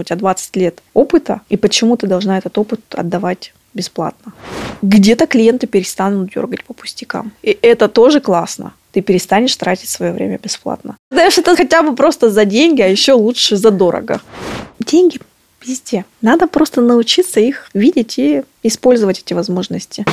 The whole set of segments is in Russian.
У тебя 20 лет опыта, и почему ты должна этот опыт отдавать бесплатно? Где-то клиенты перестанут дергать по пустякам. И это тоже классно. Ты перестанешь тратить свое время бесплатно. Знаешь, это хотя бы просто за деньги, а еще лучше за дорого. Деньги везде. Надо просто научиться их видеть и использовать эти возможности.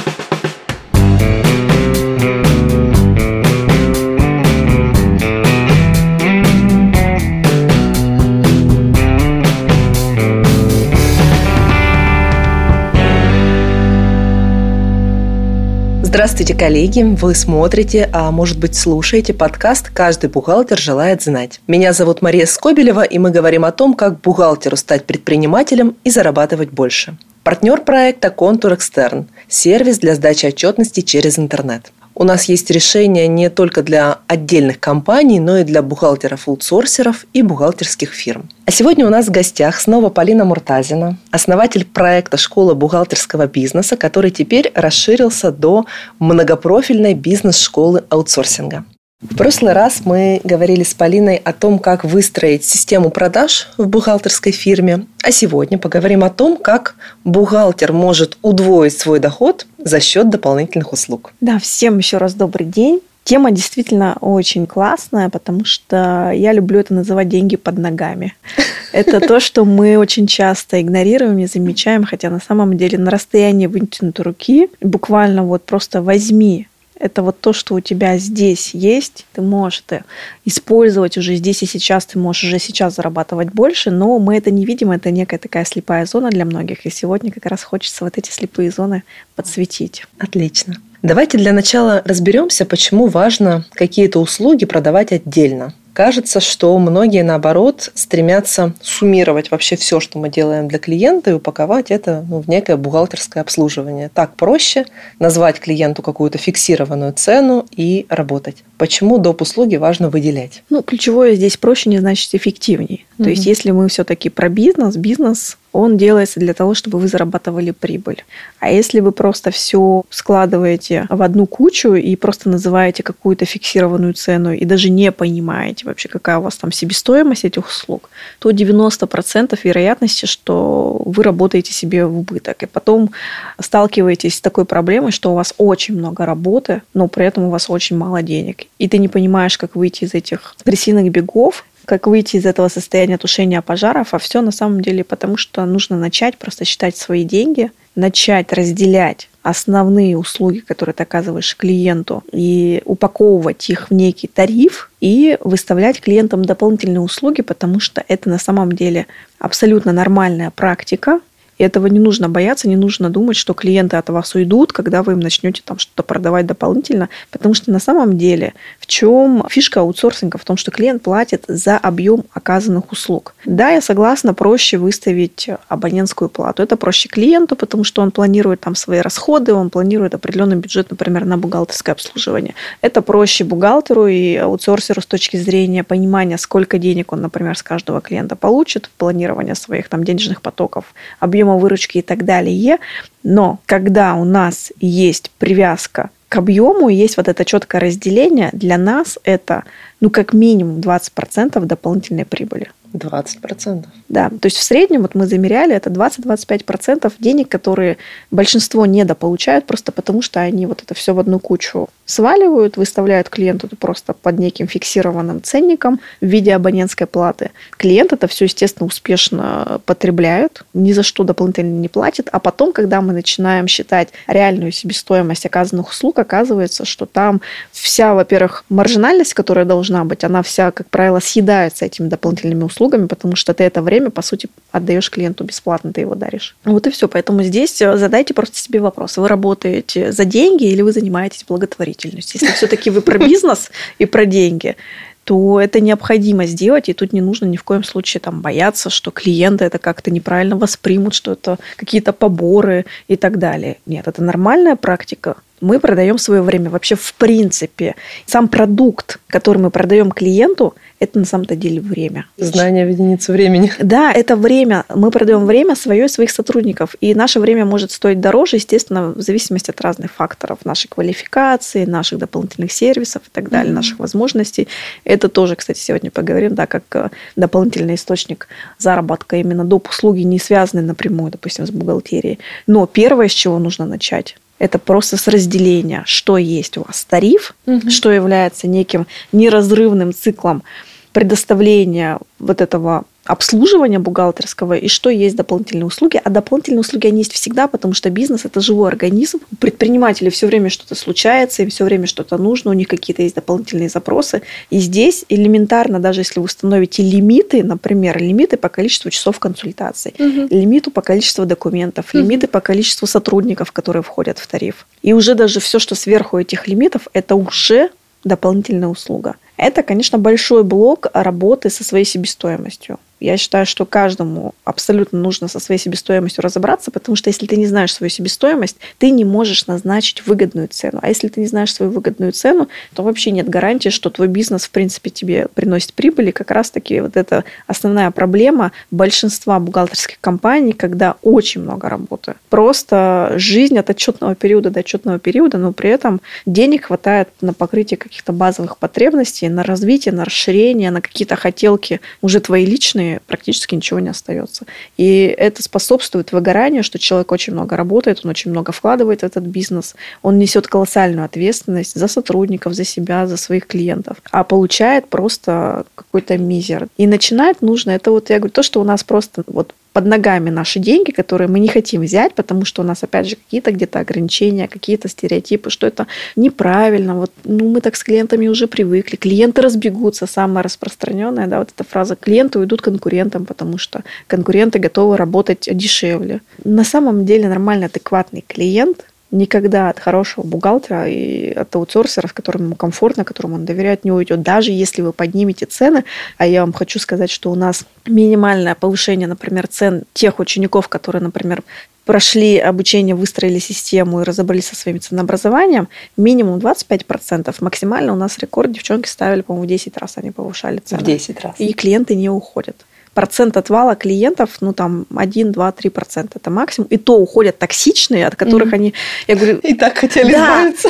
Здравствуйте, коллеги! Вы смотрите, а может быть слушаете подкаст «Каждый бухгалтер желает знать». Меня зовут Мария Скобелева, и мы говорим о том, как бухгалтеру стать предпринимателем и зарабатывать больше. Партнер проекта «Контур Экстерн» – сервис для сдачи отчетности через интернет. У нас есть решения не только для отдельных компаний, но и для бухгалтеров-аутсорсеров и бухгалтерских фирм. А сегодня у нас в гостях снова Полина Муртазина, основатель проекта «Школа бухгалтерского бизнеса», который теперь расширился до многопрофильной бизнес-школы аутсорсинга. В прошлый раз мы говорили с Полиной о том, как выстроить систему продаж в бухгалтерской фирме, а сегодня поговорим о том, как бухгалтер может удвоить свой доход за счет дополнительных услуг. Да, всем еще раз добрый день. Тема действительно очень классная, потому что я люблю это называть деньги под ногами. Это то, что мы очень часто игнорируем, не замечаем, хотя на самом деле на расстоянии вытянутой руки буквально вот просто возьми это вот то, что у тебя здесь есть, ты можешь это использовать уже здесь и сейчас, ты можешь уже сейчас зарабатывать больше, но мы это не видим, это некая такая слепая зона для многих, и сегодня как раз хочется вот эти слепые зоны подсветить. Отлично. Давайте для начала разберемся, почему важно какие-то услуги продавать отдельно. Кажется, что многие, наоборот, стремятся суммировать вообще все, что мы делаем для клиента, и упаковать это ну, в некое бухгалтерское обслуживание. Так проще назвать клиенту какую-то фиксированную цену и работать. Почему доп. услуги важно выделять? Ну, ключевое здесь проще не значит эффективнее. То есть, если мы все-таки про бизнес, бизнес он делается для того, чтобы вы зарабатывали прибыль. А если вы просто все складываете в одну кучу и просто называете какую-то фиксированную цену и даже не понимаете вообще, какая у вас там себестоимость этих услуг, то 90% вероятности, что вы работаете себе в убыток. И потом сталкиваетесь с такой проблемой, что у вас очень много работы, но при этом у вас очень мало денег. И ты не понимаешь, как выйти из этих крысиных бегов как выйти из этого состояния тушения пожаров, а все на самом деле потому, что нужно начать просто считать свои деньги, начать разделять основные услуги, которые ты оказываешь клиенту, и упаковывать их в некий тариф и выставлять клиентам дополнительные услуги, потому что это на самом деле абсолютно нормальная практика, и этого не нужно бояться, не нужно думать, что клиенты от вас уйдут, когда вы им начнете там что-то продавать дополнительно. Потому что на самом деле в чем фишка аутсорсинга? В том, что клиент платит за объем оказанных услуг. Да, я согласна, проще выставить абонентскую плату. Это проще клиенту, потому что он планирует там свои расходы, он планирует определенный бюджет, например, на бухгалтерское обслуживание. Это проще бухгалтеру и аутсорсеру с точки зрения понимания, сколько денег он, например, с каждого клиента получит, планирования своих там денежных потоков, объем объема выручки и так далее. Но когда у нас есть привязка к объему, есть вот это четкое разделение, для нас это ну как минимум 20% дополнительной прибыли. 20%. Да, то есть в среднем вот мы замеряли, это 20-25% денег, которые большинство недополучают просто потому, что они вот это все в одну кучу сваливают, выставляют клиенту просто под неким фиксированным ценником в виде абонентской платы. Клиент это все, естественно, успешно потребляет, ни за что дополнительно не платит, а потом, когда мы начинаем считать реальную себестоимость оказанных услуг, оказывается, что там вся, во-первых, маржинальность, которая должна быть, она вся, как правило, съедается этими дополнительными услугами, потому что ты это время, по сути, отдаешь клиенту бесплатно, ты его даришь. Вот и все. Поэтому здесь задайте просто себе вопрос. Вы работаете за деньги или вы занимаетесь благотворительностью? благотворительность. Если все-таки вы про бизнес и про деньги, то это необходимо сделать, и тут не нужно ни в коем случае там бояться, что клиенты это как-то неправильно воспримут, что это какие-то поборы и так далее. Нет, это нормальная практика Мы продаем свое время вообще в принципе. Сам продукт, который мы продаем клиенту, это на самом-то деле время. Знание в единицу времени. Да, это время. Мы продаем время свое и своих сотрудников. И наше время может стоить дороже, естественно, в зависимости от разных факторов. Нашей квалификации, наших дополнительных сервисов и так далее, mm-hmm. наших возможностей. Это тоже, кстати, сегодня поговорим, да, как э, дополнительный источник заработка именно доп. услуги, не связанные напрямую, допустим, с бухгалтерией. Но первое, с чего нужно начать, это просто с разделения, что есть у вас тариф, угу. что является неким неразрывным циклом предоставления вот этого обслуживания бухгалтерского и что есть дополнительные услуги. А дополнительные услуги, они есть всегда, потому что бизнес – это живой организм. У предпринимателей все время что-то случается, им все время что-то нужно, у них какие-то есть дополнительные запросы. И здесь элементарно, даже если вы установите лимиты, например, лимиты по количеству часов консультаций, угу. лимиту по количеству документов, угу. лимиты по количеству сотрудников, которые входят в тариф. И уже даже все, что сверху этих лимитов, это уже дополнительная услуга. Это, конечно, большой блок работы со своей себестоимостью. Я считаю, что каждому абсолютно нужно со своей себестоимостью разобраться, потому что если ты не знаешь свою себестоимость, ты не можешь назначить выгодную цену. А если ты не знаешь свою выгодную цену, то вообще нет гарантии, что твой бизнес, в принципе, тебе приносит прибыль. И как раз-таки вот это основная проблема большинства бухгалтерских компаний, когда очень много работы. Просто жизнь от отчетного периода до отчетного периода, но при этом денег хватает на покрытие каких-то базовых потребностей, на развитие, на расширение, на какие-то хотелки уже твои личные, практически ничего не остается. И это способствует выгоранию, что человек очень много работает, он очень много вкладывает в этот бизнес, он несет колоссальную ответственность за сотрудников, за себя, за своих клиентов, а получает просто какой-то мизер. И начинать нужно, это вот, я говорю, то, что у нас просто вот под ногами наши деньги, которые мы не хотим взять, потому что у нас, опять же, какие-то где-то ограничения, какие-то стереотипы, что это неправильно. Вот, ну, мы так с клиентами уже привыкли. Клиенты разбегутся, самая распространенная, да, вот эта фраза. Клиенты уйдут конкурентам, потому что конкуренты готовы работать дешевле. На самом деле нормальный, адекватный клиент никогда от хорошего бухгалтера и от аутсорсера, с которым ему комфортно, которому он доверяет, не уйдет. Даже если вы поднимете цены, а я вам хочу сказать, что у нас минимальное повышение, например, цен тех учеников, которые, например, прошли обучение, выстроили систему и разобрались со своим ценообразованием, минимум 25%. Максимально у нас рекорд девчонки ставили, по-моему, в 10 раз они повышали цены. В 10 раз. И клиенты не уходят процент отвала клиентов, ну там 1, 2, 3 процента, это максимум. И то уходят токсичные, от которых mm-hmm. они, я говорю... И так хотели да, избавиться.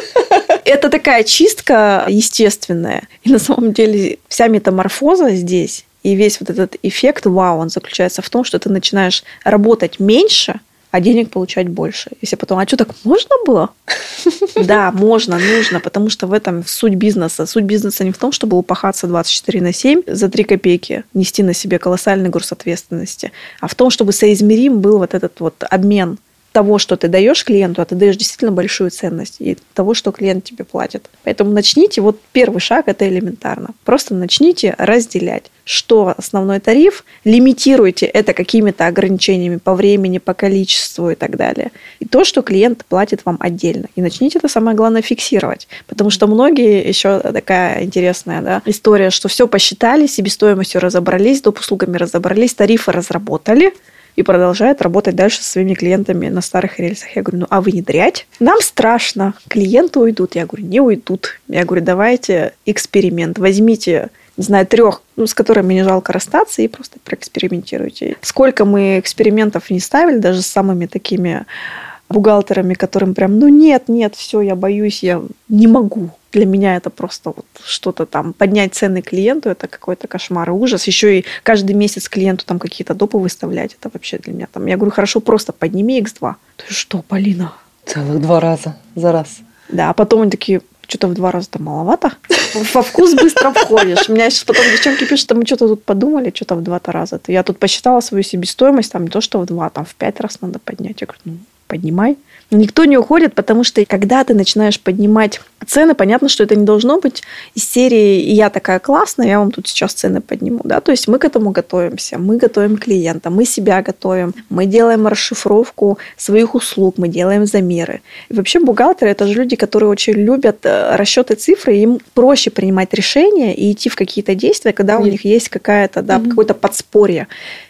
Это такая чистка естественная. И на самом деле вся метаморфоза здесь и весь вот этот эффект вау, он заключается в том, что ты начинаешь работать меньше – а денег получать больше. Если потом, а что так можно было? Да, можно, нужно, потому что в этом суть бизнеса. Суть бизнеса не в том, чтобы упахаться 24 на 7 за 3 копейки, нести на себе колоссальный груз ответственности, а в том, чтобы соизмерим был вот этот вот обмен того, что ты даешь клиенту, а ты даешь действительно большую ценность и того, что клиент тебе платит. Поэтому начните, вот первый шаг это элементарно. Просто начните разделять, что основной тариф, лимитируйте это какими-то ограничениями по времени, по количеству и так далее. И то, что клиент платит вам отдельно. И начните это самое главное фиксировать. Потому что многие, еще такая интересная да, история, что все посчитали, себестоимостью разобрались, доп. услугами разобрались, тарифы разработали, и продолжает работать дальше со своими клиентами на старых рельсах. Я говорю, ну а внедрять? Нам страшно. Клиенты уйдут. Я говорю, не уйдут. Я говорю, давайте эксперимент. Возьмите не знаю, трех, ну, с которыми не жалко расстаться, и просто проэкспериментируйте. Сколько мы экспериментов не ставили, даже с самыми такими бухгалтерами, которым прям, ну нет, нет, все, я боюсь, я не могу для меня это просто вот что-то там, поднять цены клиенту, это какой-то кошмар и ужас. Еще и каждый месяц клиенту там какие-то допы выставлять, это вообще для меня там, я говорю, хорошо, просто подними X2. Ты что, Полина? Целых два раза за раз. Да, а потом они такие, что-то в два раза-то маловато. Во вкус быстро входишь. У меня сейчас потом девчонки пишут, что мы что-то тут подумали, что-то в два-то раза. Я тут посчитала свою себестоимость, там не то, что в два, там в пять раз надо поднять. Я говорю, ну, поднимай. Никто не уходит, потому что когда ты начинаешь поднимать цены, понятно, что это не должно быть из серии «я такая классная, я вам тут сейчас цены подниму». Да? То есть мы к этому готовимся, мы готовим клиента, мы себя готовим, мы делаем расшифровку своих услуг, мы делаем замеры. И вообще бухгалтеры – это же люди, которые очень любят э, расчеты цифры, им проще принимать решения и идти в какие-то действия, когда у них есть какая-то, да, mm-hmm. какое-то подспорье.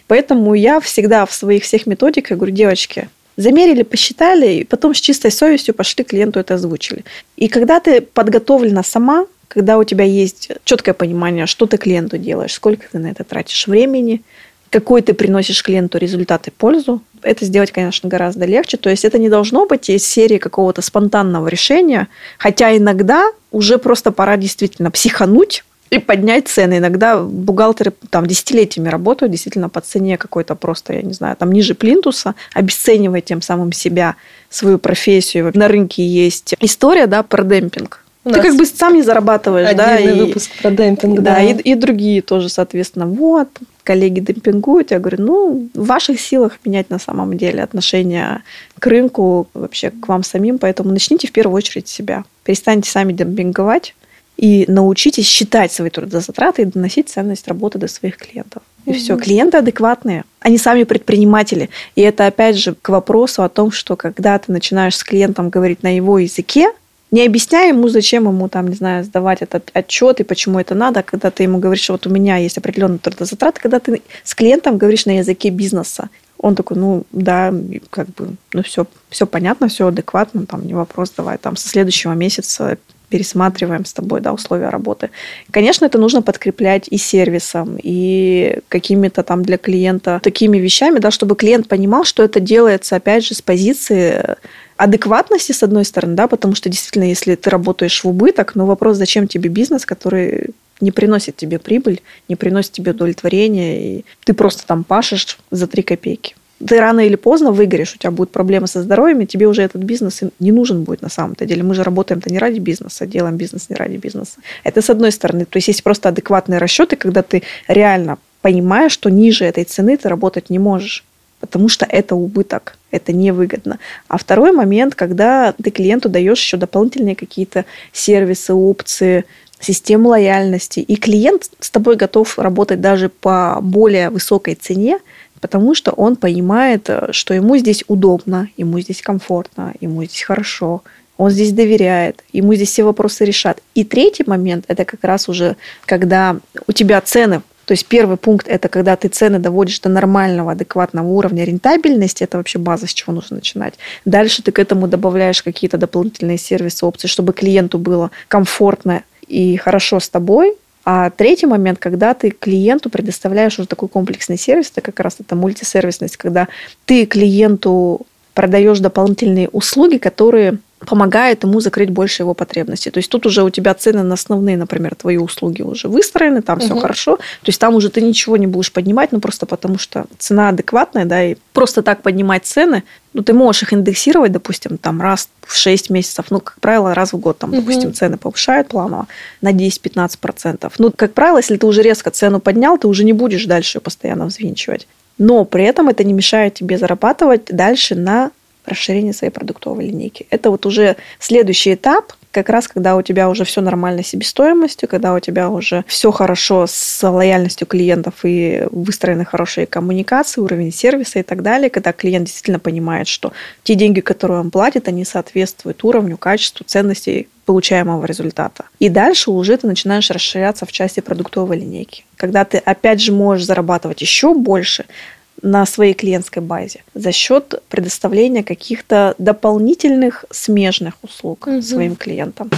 Поэтому я всегда в своих всех методиках говорю, девочки, Замерили, посчитали, и потом с чистой совестью пошли клиенту это озвучили. И когда ты подготовлена сама, когда у тебя есть четкое понимание, что ты клиенту делаешь, сколько ты на это тратишь времени, какой ты приносишь клиенту результат и пользу, это сделать, конечно, гораздо легче. То есть это не должно быть из серии какого-то спонтанного решения, хотя иногда уже просто пора действительно психануть, и поднять цены. Иногда бухгалтеры там десятилетиями работают действительно по цене какой-то просто, я не знаю, там ниже плинтуса, обесценивая тем самым себя, свою профессию. На рынке есть история, да, про демпинг. У Ты как бы сам не зарабатываешь, да, и, выпуск про демпинг, да, да. И, и другие тоже, соответственно, вот коллеги демпингуют, я говорю, ну, в ваших силах менять на самом деле отношение к рынку, вообще к вам самим, поэтому начните в первую очередь себя. Перестаньте сами демпинговать и научитесь считать свои трудозатраты и доносить ценность работы до своих клиентов. И угу. все. Клиенты адекватные. Они сами предприниматели. И это опять же к вопросу о том, что когда ты начинаешь с клиентом говорить на его языке, не объясняй ему, зачем ему, там, не знаю, сдавать этот отчет и почему это надо, когда ты ему говоришь, вот у меня есть определенные трудозатраты, когда ты с клиентом говоришь на языке бизнеса. Он такой, ну да, как бы, ну все, все понятно, все адекватно, там не вопрос, давай там со следующего месяца пересматриваем с тобой да, условия работы. Конечно, это нужно подкреплять и сервисом, и какими-то там для клиента такими вещами, да, чтобы клиент понимал, что это делается, опять же, с позиции адекватности, с одной стороны, да, потому что действительно, если ты работаешь в убыток, но вопрос, зачем тебе бизнес, который не приносит тебе прибыль, не приносит тебе удовлетворение, и ты просто там пашешь за три копейки ты рано или поздно выгоришь, у тебя будут проблемы со здоровьем, и тебе уже этот бизнес не нужен будет на самом-то деле. Мы же работаем-то не ради бизнеса, делаем бизнес не ради бизнеса. Это с одной стороны. То есть есть просто адекватные расчеты, когда ты реально понимаешь, что ниже этой цены ты работать не можешь потому что это убыток, это невыгодно. А второй момент, когда ты клиенту даешь еще дополнительные какие-то сервисы, опции, систему лояльности, и клиент с тобой готов работать даже по более высокой цене, потому что он понимает, э, что ему здесь удобно, ему здесь комфортно, ему здесь хорошо, он здесь доверяет, ему здесь все вопросы решат. И третий момент – это как раз уже, когда у тебя цены то есть первый пункт – это когда ты цены доводишь до нормального, адекватного уровня рентабельности. Это вообще база, с чего нужно начинать. Дальше ты к этому добавляешь какие-то дополнительные сервисы, опции, чтобы клиенту было комфортно и хорошо с тобой, а третий момент, когда ты клиенту предоставляешь уже такой комплексный сервис, это как раз это мультисервисность, когда ты клиенту продаешь дополнительные услуги, которые помогает ему закрыть больше его потребностей. То есть тут уже у тебя цены на основные, например, твои услуги уже выстроены, там угу. все хорошо. То есть там уже ты ничего не будешь поднимать, ну просто потому что цена адекватная, да, и просто так поднимать цены, ну ты можешь их индексировать, допустим, там раз в 6 месяцев, ну, как правило, раз в год, там, угу. допустим, цены повышают планово на 10-15%. Ну, как правило, если ты уже резко цену поднял, ты уже не будешь дальше ее постоянно взвинчивать. Но при этом это не мешает тебе зарабатывать дальше на расширение своей продуктовой линейки. Это вот уже следующий этап, как раз когда у тебя уже все нормально с себестоимостью, когда у тебя уже все хорошо с лояльностью клиентов и выстроены хорошие коммуникации, уровень сервиса и так далее, когда клиент действительно понимает, что те деньги, которые он платит, они соответствуют уровню, качеству, ценностей получаемого результата. И дальше уже ты начинаешь расширяться в части продуктовой линейки. Когда ты опять же можешь зарабатывать еще больше, на своей клиентской базе за счет предоставления каких-то дополнительных смежных услуг угу. своим клиентам.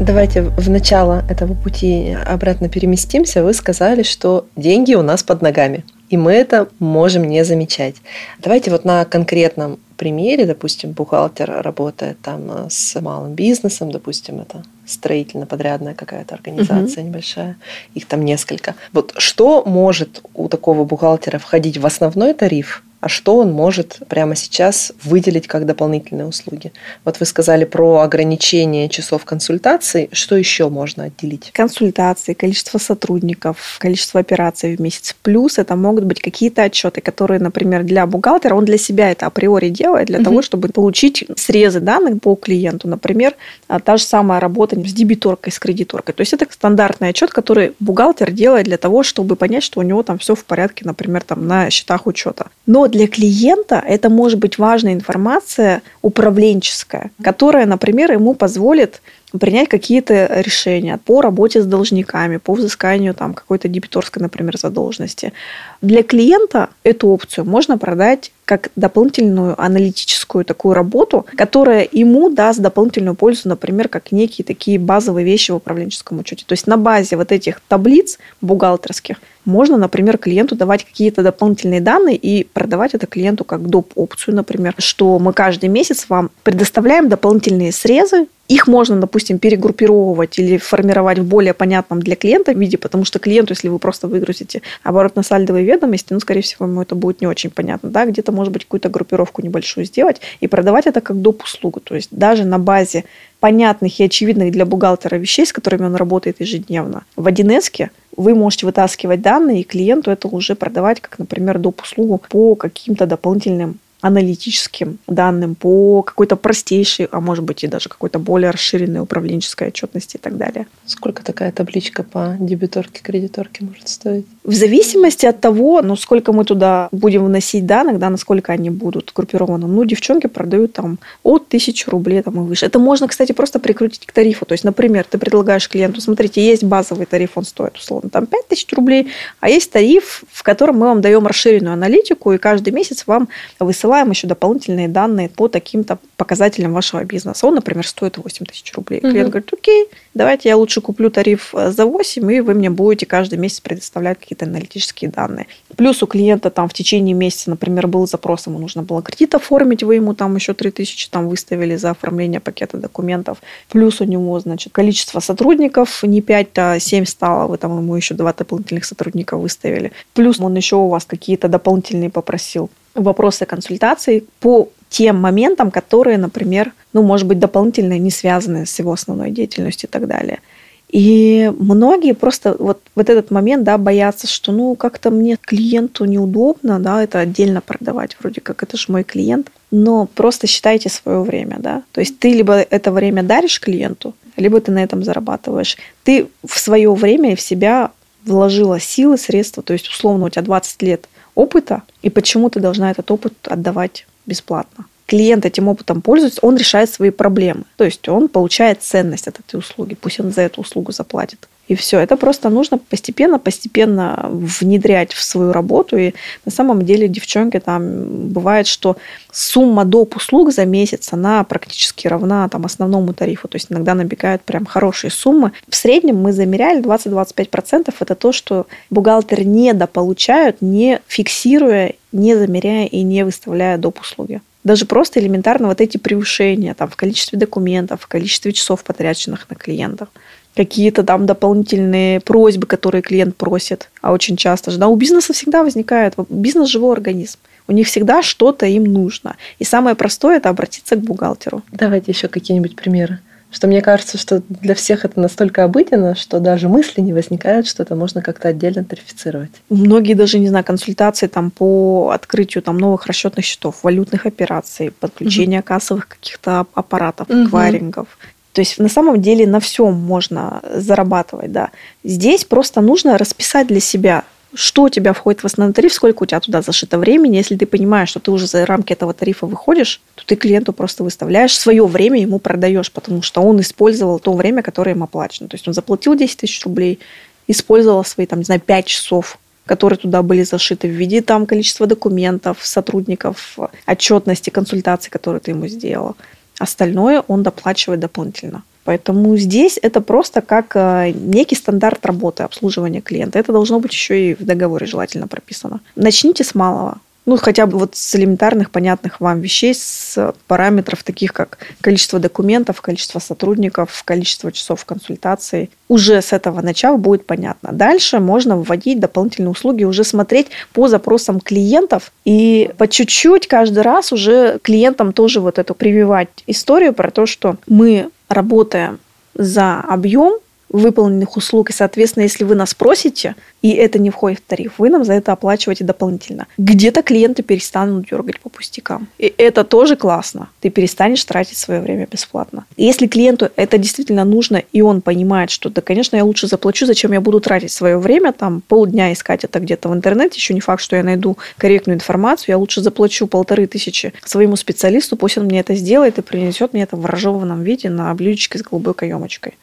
Давайте в начало этого пути обратно переместимся. Вы сказали, что деньги у нас под ногами, и мы это можем не замечать. Давайте вот на конкретном примере, допустим, бухгалтер работает там э, с малым бизнесом, допустим, это строительно-подрядная какая-то организация угу. небольшая, их там несколько. Вот что может у такого бухгалтера входить в основной тариф, а что он может прямо сейчас выделить как дополнительные услуги. Вот вы сказали про ограничение часов консультаций. Что еще можно отделить? Консультации, количество сотрудников, количество операций в месяц. Плюс это могут быть какие-то отчеты, которые, например, для бухгалтера, он для себя это априори делает, для угу. того, чтобы получить срезы данных по клиенту. Например, а, та же самая работа с дебиторкой, с кредиторкой. То есть это стандартный отчет, который бухгалтер делает для того, чтобы понять, что у него там все в порядке, например, там на счетах учета. Но для клиента это может быть важная информация управленческая, которая, например, ему позволит принять какие-то решения по работе с должниками, по взысканию там, какой-то дебиторской, например, задолженности. Для клиента эту опцию можно продать как дополнительную аналитическую такую работу, которая ему даст дополнительную пользу, например, как некие такие базовые вещи в управленческом учете. То есть на базе вот этих таблиц бухгалтерских можно, например, клиенту давать какие-то дополнительные данные и продавать это клиенту как доп. опцию, например, что мы каждый месяц вам предоставляем дополнительные срезы их можно, допустим, перегруппировывать или формировать в более понятном для клиента виде, потому что клиенту, если вы просто выгрузите оборотно-сальдовые ведомости, ну, скорее всего, ему это будет не очень понятно. Да? Где-то, может быть, какую-то группировку небольшую сделать и продавать это как доп. услугу. То есть даже на базе понятных и очевидных для бухгалтера вещей, с которыми он работает ежедневно, в 1 вы можете вытаскивать данные, и клиенту это уже продавать, как, например, доп. услугу по каким-то дополнительным аналитическим данным, по какой-то простейшей, а может быть и даже какой-то более расширенной управленческой отчетности и так далее. Сколько такая табличка по дебиторке, кредиторке может стоить? В зависимости от того, ну, сколько мы туда будем вносить данных, да, насколько они будут группированы. Ну, девчонки продают там от тысячи рублей там, и выше. Это можно, кстати, просто прикрутить к тарифу. То есть, например, ты предлагаешь клиенту, смотрите, есть базовый тариф, он стоит условно там 5 тысяч рублей, а есть тариф, в котором мы вам даем расширенную аналитику, и каждый месяц вам высылаем присылаем еще дополнительные данные по таким-то показателям вашего бизнеса. Он, например, стоит 8 тысяч рублей. Угу. Клиент говорит, окей, давайте я лучше куплю тариф э, за 8, и вы мне будете каждый месяц предоставлять какие-то аналитические данные. Плюс у клиента там в течение месяца, например, был запрос, ему нужно было кредит оформить, вы ему там еще 3 тысячи там выставили за оформление пакета документов. Плюс у него, значит, количество сотрудников не 5, а 7 стало, вы там ему еще два дополнительных сотрудника выставили. Плюс он еще у вас какие-то дополнительные попросил вопросы консультаций по тем моментам, которые, например, ну, может быть, дополнительно не связаны с его основной деятельностью и так далее. И многие просто вот, вот этот момент, да, боятся, что, ну, как-то мне клиенту неудобно, да, это отдельно продавать, вроде как это же мой клиент, но просто считайте свое время, да. То есть ты либо это время даришь клиенту, либо ты на этом зарабатываешь. Ты в свое время и в себя вложила силы, средства, то есть условно у тебя 20 лет опыта, и почему ты должна этот опыт отдавать бесплатно. Клиент этим опытом пользуется, он решает свои проблемы. То есть он получает ценность от этой услуги, пусть он за эту услугу заплатит. И все. Это просто нужно постепенно, постепенно внедрять в свою работу. И на самом деле, девчонки, там бывает, что сумма доп. услуг за месяц, она практически равна там, основному тарифу. То есть иногда набегают прям хорошие суммы. В среднем мы замеряли 20-25%. Это то, что бухгалтеры недополучают, не фиксируя, не замеряя и не выставляя доп. услуги даже просто элементарно вот эти превышения там, в количестве документов, в количестве часов, потраченных на клиентов какие-то там дополнительные просьбы, которые клиент просит, а очень часто же, да, у бизнеса всегда возникает, бизнес живой организм, у них всегда что-то им нужно. И самое простое – это обратиться к бухгалтеру. Давайте еще какие-нибудь примеры. Что мне кажется, что для всех это настолько обыденно, что даже мысли не возникают, что это можно как-то отдельно тарифицировать. Многие даже, не знаю, консультации там по открытию там новых расчетных счетов, валютных операций, подключения угу. кассовых каких-то аппаратов, угу. кварингов. То есть на самом деле на всем можно зарабатывать, да. Здесь просто нужно расписать для себя, что у тебя входит в основной тариф, сколько у тебя туда зашито времени. Если ты понимаешь, что ты уже за рамки этого тарифа выходишь, то ты клиенту просто выставляешь свое время, ему продаешь, потому что он использовал то время, которое им оплачено. То есть он заплатил 10 тысяч рублей, использовал свои, там, не знаю, 5 часов, которые туда были зашиты в виде там количества документов, сотрудников, отчетности, консультаций, которые ты ему сделал. Остальное он доплачивает дополнительно. Поэтому здесь это просто как э, некий стандарт работы обслуживания клиента. Это должно быть еще и в договоре желательно прописано. Начните с малого. Ну, хотя бы вот с элементарных, понятных вам вещей, с параметров таких, как количество документов, количество сотрудников, количество часов консультаций. Уже с этого начала будет понятно. Дальше можно вводить дополнительные услуги, уже смотреть по запросам клиентов и по чуть-чуть каждый раз уже клиентам тоже вот эту прививать историю про то, что мы работаем за объем, выполненных услуг. И, соответственно, если вы нас просите, и это не входит в тариф, вы нам за это оплачиваете дополнительно. Где-то клиенты перестанут дергать по пустякам. И это тоже классно. Ты перестанешь тратить свое время бесплатно. Если клиенту это действительно нужно, и он понимает, что да, конечно, я лучше заплачу, зачем я буду тратить свое время, там полдня искать это где-то в интернете, еще не факт, что я найду корректную информацию, я лучше заплачу полторы тысячи своему специалисту, пусть он мне это сделает и принесет мне это в ранжированном виде на блюдечке с голубой каемочкой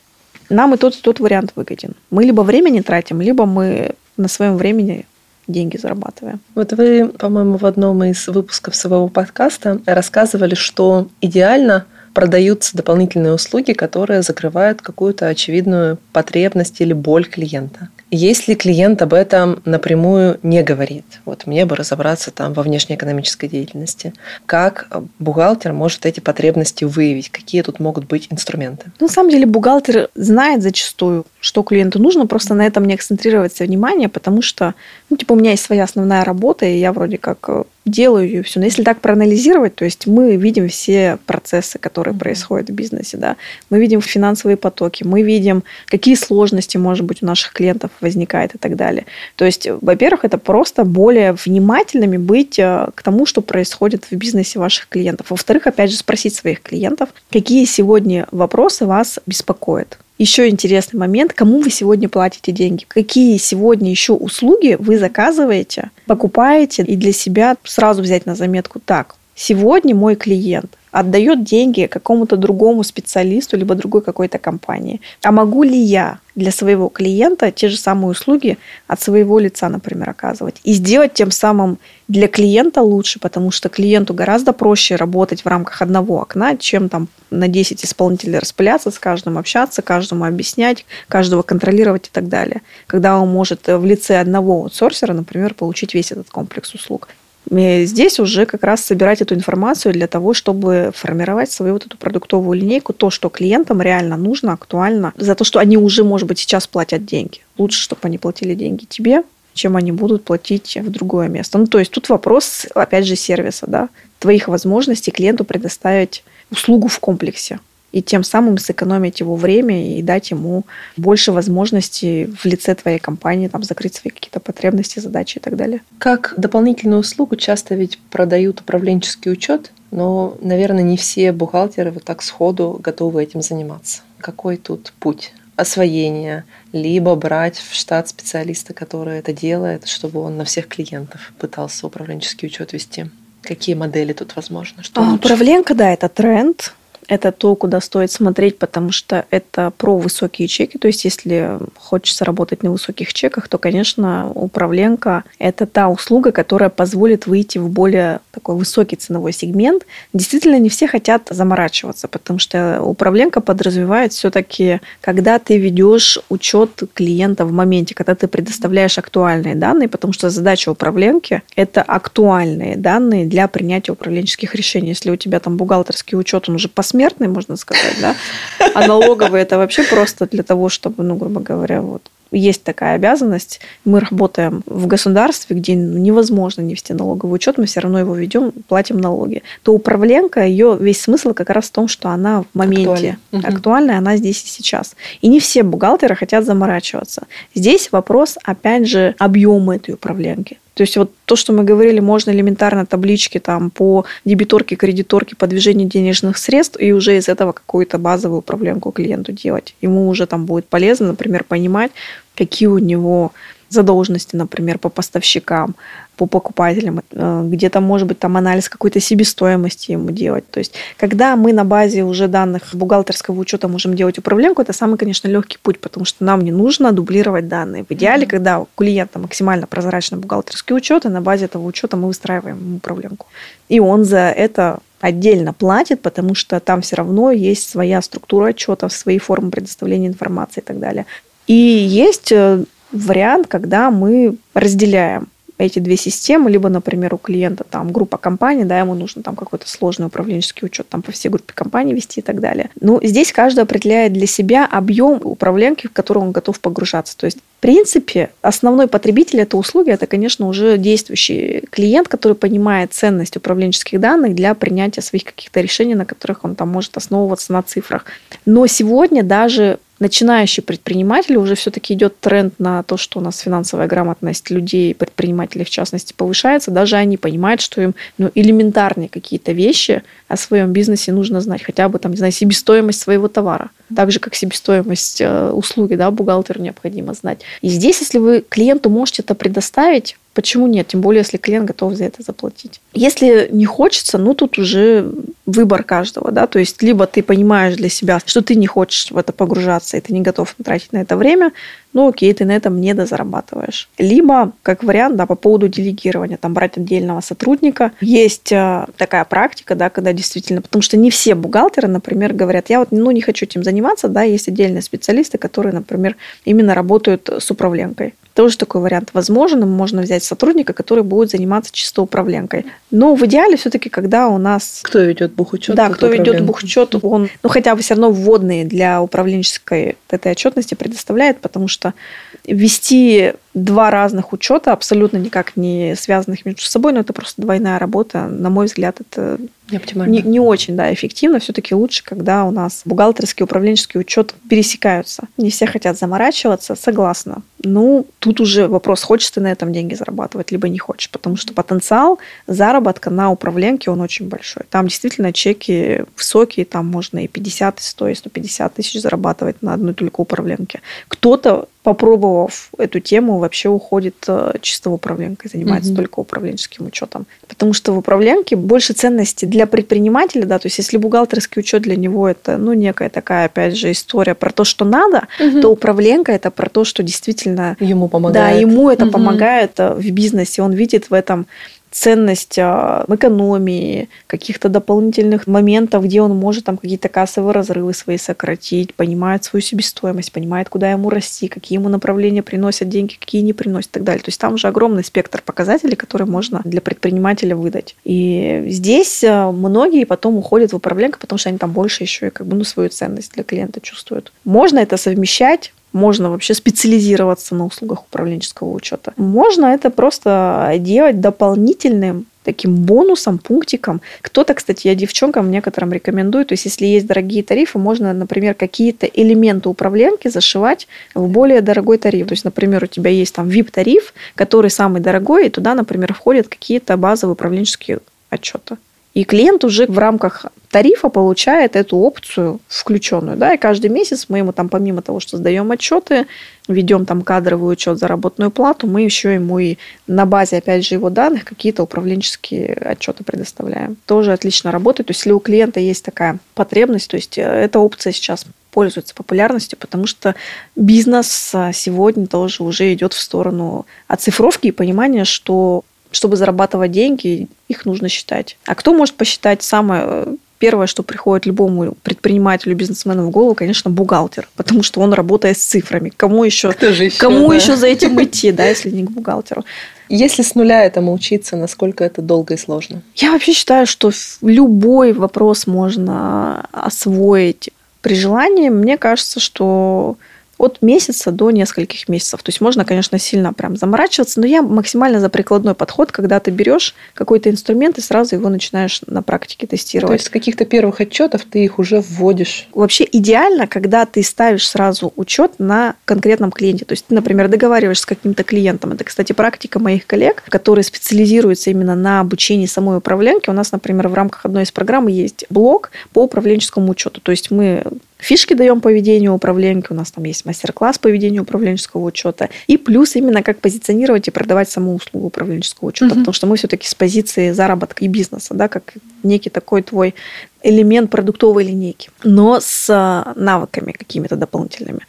нам и тот, и тот вариант выгоден. Мы либо времени тратим, либо мы на своем времени деньги зарабатываем. Вот вы, по-моему, в одном из выпусков своего подкаста рассказывали, что идеально продаются дополнительные услуги, которые закрывают какую-то очевидную потребность или боль клиента. Если клиент об этом напрямую не говорит, вот мне бы разобраться там во внешнеэкономической деятельности, как бухгалтер может эти потребности выявить, какие тут могут быть инструменты? Ну, на самом деле бухгалтер знает зачастую, что клиенту нужно, просто на этом не акцентрировать внимание, потому что, ну, типа, у меня есть своя основная работа, и я вроде как э, делаю ее все. Но если так проанализировать, то есть мы видим все процессы, которые происходят в бизнесе, да, мы видим финансовые потоки, мы видим, какие сложности, может быть, у наших клиентов возникает и так далее. То есть, во-первых, это просто более внимательными быть э, к тому, что происходит в бизнесе ваших клиентов. Во-вторых, опять же, спросить своих клиентов, какие сегодня вопросы вас беспокоят. Еще интересный момент, кому вы сегодня платите деньги, какие сегодня еще услуги вы заказываете, покупаете? И для себя сразу взять на заметку. Так. Сегодня мой клиент отдает деньги какому-то другому специалисту, либо другой какой-то компании. А могу ли я для своего клиента те же самые услуги от своего лица, например, оказывать? И сделать тем самым для клиента лучше, потому что клиенту гораздо проще работать в рамках одного окна, чем там на 10 исполнителей распыляться, с каждым общаться, каждому объяснять, каждого контролировать и так далее. Когда он может в лице одного аутсорсера, например, получить весь этот комплекс услуг. Здесь уже как раз собирать эту информацию для того, чтобы формировать свою вот эту продуктовую линейку, то, что клиентам реально нужно, актуально, за то, что они уже, может быть, сейчас платят деньги. Лучше, чтобы они платили деньги тебе, чем они будут платить в другое место. Ну, то есть тут вопрос, опять же, сервиса, да, твоих возможностей клиенту предоставить услугу в комплексе и тем самым сэкономить его время и дать ему больше возможностей в лице твоей компании там, закрыть свои какие-то потребности, задачи и так далее. Как дополнительную услугу часто ведь продают управленческий учет, но, наверное, не все бухгалтеры вот так сходу готовы этим заниматься. Какой тут путь? освоения, либо брать в штат специалиста, который это делает, чтобы он на всех клиентов пытался управленческий учет вести. Какие модели тут возможны? Что а, управленка, да, это тренд это то, куда стоит смотреть, потому что это про высокие чеки. То есть, если хочется работать на высоких чеках, то, конечно, управленка – это та услуга, которая позволит выйти в более такой высокий ценовой сегмент. Действительно, не все хотят заморачиваться, потому что управленка подразумевает все-таки, когда ты ведешь учет клиента в моменте, когда ты предоставляешь актуальные данные, потому что задача управленки – это актуальные данные для принятия управленческих решений. Если у тебя там бухгалтерский учет, он уже посмотрел, посмертный, можно сказать, да. А налоговый это вообще просто для того, чтобы, ну, грубо говоря, вот есть такая обязанность. Мы работаем в государстве, где невозможно не вести налоговый учет, мы все равно его ведем, платим налоги. То управленка, ее весь смысл как раз в том, что она в моменте Актуальна. актуальная, она здесь и сейчас. И не все бухгалтеры хотят заморачиваться. Здесь вопрос, опять же, объема этой управленки. То есть вот то, что мы говорили, можно элементарно таблички там по дебиторке, кредиторке, по движению денежных средств и уже из этого какую-то базовую управленку клиенту делать. Ему уже там будет полезно, например, понимать, какие у него задолженности, например, по поставщикам, по покупателям, э, где-то, может быть, там анализ какой-то себестоимости ему делать. То есть, когда мы на базе уже данных бухгалтерского учета можем делать управленку, это самый, конечно, легкий путь, потому что нам не нужно дублировать данные. В идеале, mm-hmm. когда у клиента максимально прозрачный бухгалтерский учет, и на базе этого учета мы выстраиваем управленку. И он за это отдельно платит, потому что там все равно есть своя структура отчетов, свои формы предоставления информации и так далее. И есть э, вариант, когда мы разделяем эти две системы, либо, например, у клиента там группа компаний, да, ему нужно там какой-то сложный управленческий учет там по всей группе компаний вести и так далее. Ну, здесь каждый определяет для себя объем управленки, в который он готов погружаться. То есть, в принципе, основной потребитель этой услуги, это, конечно, уже действующий клиент, который понимает ценность управленческих данных для принятия своих каких-то решений, на которых он там может основываться на цифрах. Но сегодня даже начинающие предприниматели, уже все-таки идет тренд на то, что у нас финансовая грамотность людей, предпринимателей в частности, повышается. Даже они понимают, что им ну, элементарные какие-то вещи о своем бизнесе нужно знать. Хотя бы там, не знаю, себестоимость своего товара. Так же, как себестоимость э, услуги, да, бухгалтеру необходимо знать. И здесь, если вы клиенту можете это предоставить, Почему нет? Тем более, если клиент готов за это заплатить. Если не хочется, ну тут уже выбор каждого, да, то есть либо ты понимаешь для себя, что ты не хочешь в это погружаться, и ты не готов тратить на это время, ну окей, ты на этом не дозарабатываешь. Либо, как вариант, да, по поводу делегирования, там брать отдельного сотрудника. Есть э, такая практика, да, когда действительно, потому что не все бухгалтеры, например, говорят, я вот ну, не хочу этим заниматься, да, есть отдельные специалисты, которые, например, именно работают с управленкой. Тоже такой вариант возможен. Можно взять сотрудника, который будет заниматься чисто управленкой. Но в идеале все-таки, когда у нас... Кто ведет бухучет? Да, кто ведет бухучет, он, ну, хотя бы все равно вводные для управленческой этой отчетности предоставляет, потому что вести два разных учета, абсолютно никак не связанных между собой, но это просто двойная работа. На мой взгляд, это не, не очень да, эффективно. Все-таки лучше, когда у нас бухгалтерский, управленческий учет пересекаются. Не все хотят заморачиваться, согласна. Ну, тут уже вопрос, хочешь ты на этом деньги зарабатывать, либо не хочешь, потому что потенциал заработка на управленке, он очень большой. Там действительно чеки высокие, там можно и 50, и 100, и 150 тысяч зарабатывать на одной только управленке. Кто-то попробовав эту тему, вообще уходит э, чисто в управленкой, занимается mm-hmm. только управленческим учетом. Потому что в управленке больше ценности для предпринимателя, да, то есть если бухгалтерский учет для него это, ну, некая такая, опять же, история про то, что надо, mm-hmm. то управленка это про то, что действительно... Ему помогает. Да, ему это mm-hmm. помогает э, в бизнесе, он видит в этом ценность а, экономии, каких-то дополнительных моментов, где он может там какие-то кассовые разрывы свои сократить, понимает свою себестоимость, понимает, куда ему расти, какие ему направления приносят деньги, какие не приносят и так далее. То есть там уже огромный спектр показателей, которые можно для предпринимателя выдать. И здесь а, многие потом уходят в управленку, потому что они там больше еще и как бы ну, свою ценность для клиента чувствуют. Можно это совмещать, можно вообще специализироваться на услугах управленческого учета. Можно это просто делать дополнительным таким бонусом, пунктиком. Кто-то, кстати, я девчонкам некоторым рекомендую, то есть если есть дорогие тарифы, можно, например, какие-то элементы управленки зашивать в более дорогой тариф. То есть, например, у тебя есть там VIP-тариф, который самый дорогой, и туда, например, входят какие-то базовые управленческие отчеты. И клиент уже в рамках тарифа получает эту опцию включенную. Да, и каждый месяц мы ему там, помимо того, что сдаем отчеты, ведем там кадровый учет за работную плату, мы еще ему и на базе, опять же, его данных какие-то управленческие отчеты предоставляем. Тоже отлично работает. То есть, если у клиента есть такая потребность, то есть, э, эта опция сейчас пользуется популярностью, потому что бизнес а, сегодня тоже уже идет в сторону оцифровки и понимания, что чтобы зарабатывать деньги, их нужно считать. А кто может посчитать самое э, первое, что приходит любому предпринимателю, бизнесмену в голову, конечно, бухгалтер, потому что он работает с цифрами. Кому еще, еще кому да? еще за этим идти, да, если не к бухгалтеру? Если с нуля этому учиться, насколько это долго и сложно? Я вообще считаю, что любой вопрос можно освоить при желании. Мне кажется, что от месяца до нескольких месяцев. То есть можно, конечно, сильно прям заморачиваться, но я максимально за прикладной подход, когда ты берешь какой-то инструмент и сразу его начинаешь на практике тестировать. То есть с каких-то первых отчетов ты их уже вводишь? Вообще идеально, когда ты ставишь сразу учет на конкретном клиенте. То есть ты, например, договариваешься с каким-то клиентом. Это, кстати, практика моих коллег, которые специализируются именно на обучении самой управленки. У нас, например, в рамках одной из программ есть блок по управленческому учету. То есть мы фишки даем по ведению управленки, у нас там есть мастер-класс по ведению управленческого учета, и плюс именно как позиционировать и продавать саму услугу управленческого учета, угу. потому что мы все-таки с позиции заработка и бизнеса, да, как некий такой твой элемент продуктовой линейки, но с а, навыками какими-то дополнительными.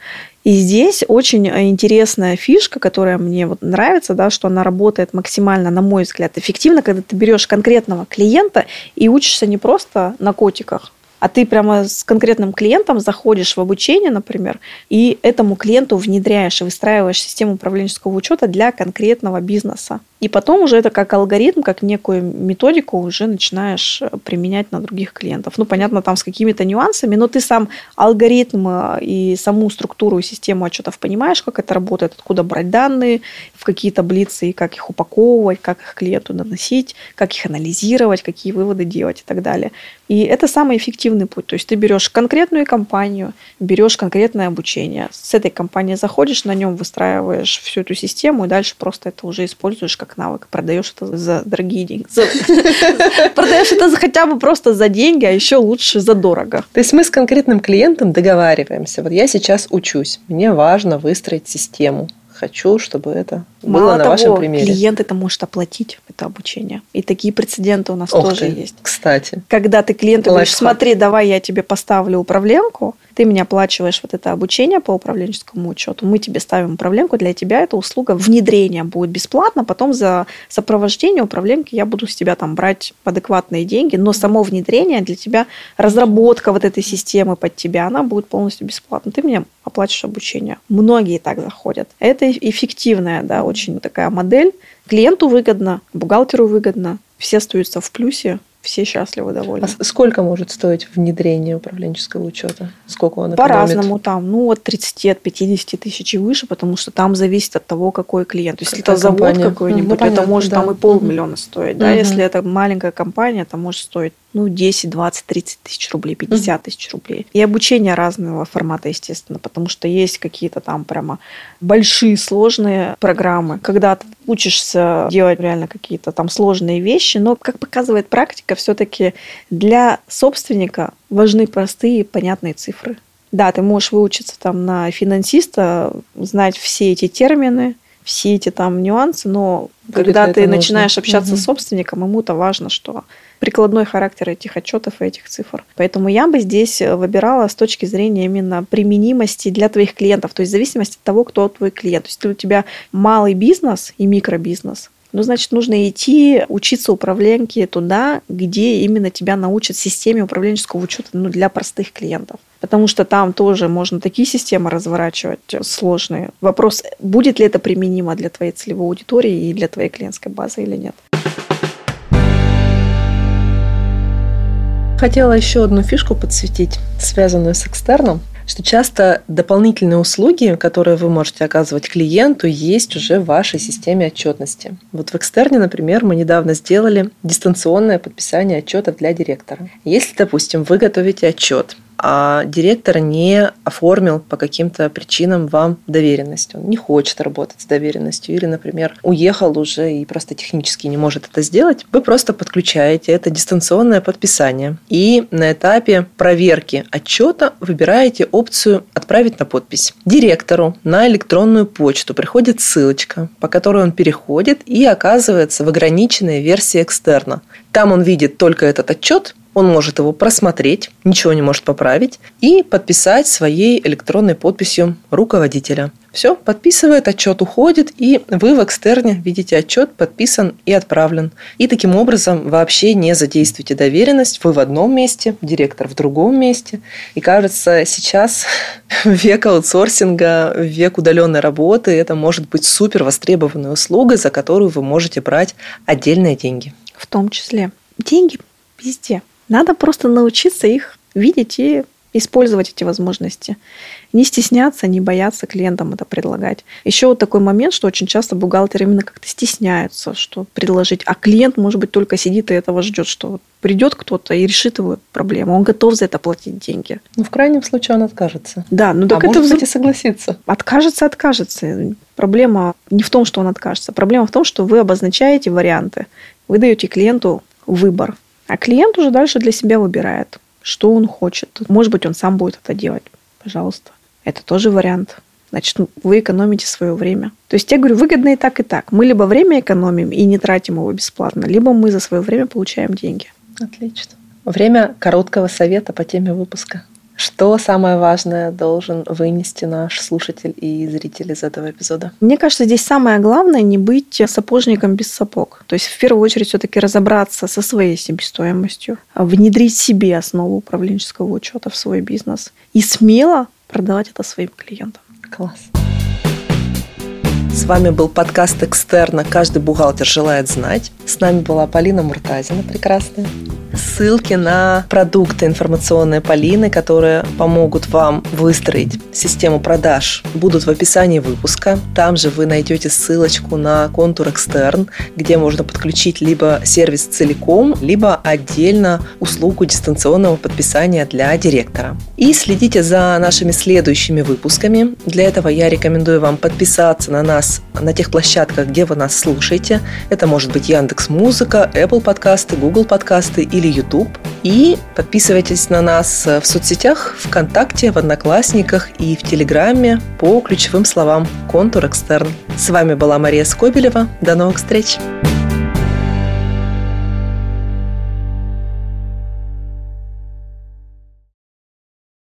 И здесь очень интересная фишка, которая мне вот нравится, да, что она работает максимально, на мой взгляд, эффективно, когда ты берешь конкретного клиента и учишься не просто на котиках, а ты прямо с конкретным клиентом заходишь в обучение, например, и этому клиенту внедряешь и выстраиваешь систему управленческого учета для конкретного бизнеса. И потом уже это как алгоритм, как некую методику уже начинаешь э, применять на других клиентов. Ну, понятно, там с какими-то нюансами, но ты сам алгоритм э, и саму структуру и систему отчетов понимаешь, как это работает, откуда брать данные, в какие таблицы и как их упаковывать, как их клиенту доносить, как их анализировать, какие выводы делать и так далее. И это самый эффективный путь. То есть ты берешь конкретную компанию, берешь конкретное обучение. С этой компанией заходишь, на нем выстраиваешь всю эту систему, и дальше просто это уже используешь как навык. Продаешь это за дорогие деньги. Продаешь это хотя бы просто за деньги, а еще лучше за дорого. То есть мы с конкретным клиентом договариваемся. Вот я сейчас учусь, мне важно выстроить систему хочу, чтобы это Мало было на того, вашем примере. клиент это может оплатить, это обучение. И такие прецеденты у нас Ох тоже ты, есть. Кстати. Когда ты клиенту говоришь, смотри, давай я тебе поставлю управленку, ты мне оплачиваешь вот это обучение по управленческому учету, мы тебе ставим управленку, для тебя эта услуга внедрения будет бесплатно, потом за сопровождение управленки я буду с тебя там брать адекватные деньги, но само внедрение для тебя, разработка вот этой системы под тебя, она будет полностью бесплатна. Ты мне оплачиваешь обучение. Многие так заходят. Это эффективная, да, очень такая модель. Клиенту выгодно, бухгалтеру выгодно, все остаются в плюсе, все счастливы, довольны. А сколько может стоить внедрение управленческого учета? Сколько он По-разному там, ну, от 30, от 50 тысяч и выше, потому что там зависит от того, какой клиент. То есть, если это завод какой-нибудь, ну, понятно, это может да. там и полмиллиона стоить. Да? Угу. Если это маленькая компания, это может стоить ну, 10, 20, 30 тысяч рублей, 50 тысяч рублей. И обучение разного формата, естественно, потому что есть какие-то там прямо большие сложные программы, когда ты учишься делать реально какие-то там сложные вещи, но, как показывает практика, все-таки для собственника важны простые понятные цифры. Да, ты можешь выучиться там на финансиста, знать все эти термины, все эти там нюансы, но Будет когда ты начинаешь общаться угу. с собственником, ему-то важно, что прикладной характер этих отчетов и этих цифр. Поэтому я бы здесь э, выбирала с точки зрения именно применимости для твоих клиентов, то есть в зависимости от того, кто твой клиент. То есть если у тебя малый бизнес и микробизнес, ну, значит, нужно идти учиться управленке туда, где именно тебя научат системе управленческого учета ну, для простых клиентов. Потому что там тоже можно такие системы разворачивать сложные. Вопрос, будет ли это применимо для твоей целевой аудитории и для твоей клиентской базы или нет. Хотела еще одну фишку подсветить, связанную с экстерном, что часто дополнительные услуги, которые вы можете оказывать клиенту, есть уже в вашей системе отчетности. Вот в экстерне, например, мы недавно сделали дистанционное подписание отчетов для директора. Если, допустим, вы готовите отчет, а директор не оформил по каким-то причинам вам доверенность. Он не хочет работать с доверенностью или, например, уехал уже и просто технически не может это сделать, вы просто подключаете это дистанционное подписание. И на этапе проверки отчета выбираете опцию «Отправить на подпись». Директору на электронную почту приходит ссылочка, по которой он переходит и оказывается в ограниченной версии экстерна. Там он видит только этот отчет, он может его просмотреть, ничего не может поправить, и подписать своей электронной подписью руководителя. Все, подписывает, отчет уходит, и вы в экстерне видите отчет подписан и отправлен. И таким образом вообще не задействуете доверенность. Вы в одном месте, директор в другом месте. И кажется, сейчас век аутсорсинга, век удаленной работы, это может быть супер востребованной услугой, за которую вы можете брать отдельные деньги. В том числе деньги везде. Надо просто научиться их видеть и использовать эти возможности. Не стесняться, не бояться клиентам это предлагать. Еще вот такой момент, что очень часто бухгалтеры именно как-то стесняются, что предложить. А клиент, может быть, только сидит и этого ждет, что вот придет кто-то и решит его проблему. Он готов за это платить деньги. Ну, в крайнем случае он откажется. Да, ну так а это... может быть и согласится. Откажется, откажется. Проблема не в том, что он откажется. Проблема в том, что вы обозначаете варианты. Вы даете клиенту выбор. А клиент уже дальше для себя выбирает, что он хочет. Может быть, он сам будет это делать. Пожалуйста. Это тоже вариант. Значит, вы экономите свое время. То есть я говорю, выгодно и так, и так. Мы либо время экономим и не тратим его бесплатно, либо мы за свое время получаем деньги. Отлично. Время короткого совета по теме выпуска. Что самое важное должен вынести наш слушатель и зритель из этого эпизода? Мне кажется, здесь самое главное не быть сапожником без сапог. То есть в первую очередь все-таки разобраться со своей себестоимостью, внедрить себе основу управленческого учета в свой бизнес и смело продавать это своим клиентам. Класс. С вами был подкаст «Экстерна. Каждый бухгалтер желает знать». С нами была Полина Муртазина, прекрасная. Ссылки на продукты информационной Полины, которые помогут вам выстроить систему продаж, будут в описании выпуска. Там же вы найдете ссылочку на контур экстерн, где можно подключить либо сервис целиком, либо отдельно услугу дистанционного подписания для директора. И следите за нашими следующими выпусками. Для этого я рекомендую вам подписаться на нас на тех площадках, где вы нас слушаете. Это может быть Яндекс Музыка, Apple подкасты, Google подкасты или YouTube. И подписывайтесь на нас в соцсетях, ВКонтакте, в Одноклассниках и в Телеграме по ключевым словам «Контур Экстерн». С вами была Мария Скобелева. До новых встреч!